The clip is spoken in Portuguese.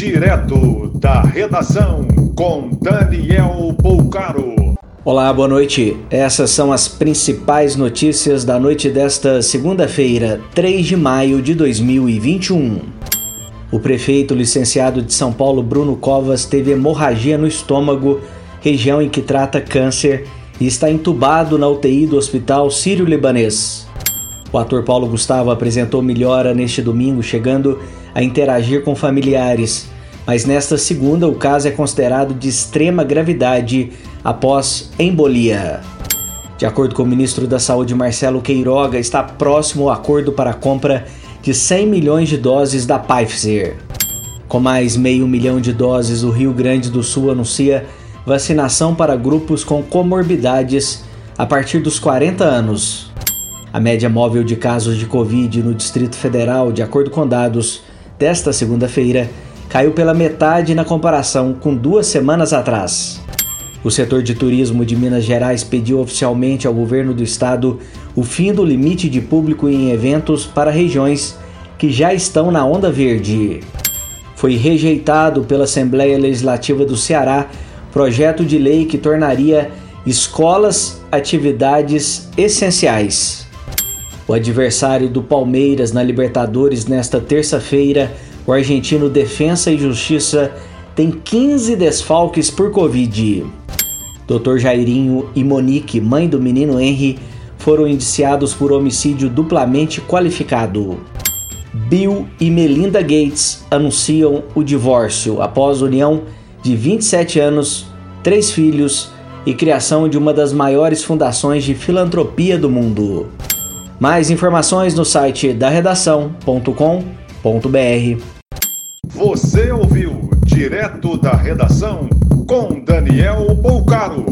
Direto da redação com Daniel Poucaro. Olá, boa noite. Essas são as principais notícias da noite desta segunda-feira, 3 de maio de 2021. O prefeito licenciado de São Paulo, Bruno Covas, teve hemorragia no estômago, região em que trata câncer, e está entubado na UTI do Hospital Sírio-Libanês. O ator Paulo Gustavo apresentou melhora neste domingo, chegando a interagir com familiares, mas nesta segunda o caso é considerado de extrema gravidade após embolia. De acordo com o ministro da Saúde Marcelo Queiroga, está próximo o acordo para a compra de 100 milhões de doses da Pfizer. Com mais meio milhão de doses, o Rio Grande do Sul anuncia vacinação para grupos com comorbidades a partir dos 40 anos. A média móvel de casos de Covid no Distrito Federal, de acordo com dados desta segunda-feira, caiu pela metade na comparação com duas semanas atrás. O setor de turismo de Minas Gerais pediu oficialmente ao governo do estado o fim do limite de público em eventos para regiões que já estão na onda verde. Foi rejeitado pela Assembleia Legislativa do Ceará projeto de lei que tornaria escolas atividades essenciais. O adversário do Palmeiras na Libertadores nesta terça-feira, o argentino Defensa e Justiça, tem 15 desfalques por Covid. Dr. Jairinho e Monique, mãe do menino Henry, foram indiciados por homicídio duplamente qualificado. Bill e Melinda Gates anunciam o divórcio após união de 27 anos, três filhos e criação de uma das maiores fundações de filantropia do mundo. Mais informações no site da redação.com.br. Você ouviu direto da redação com Daniel Bolcaro.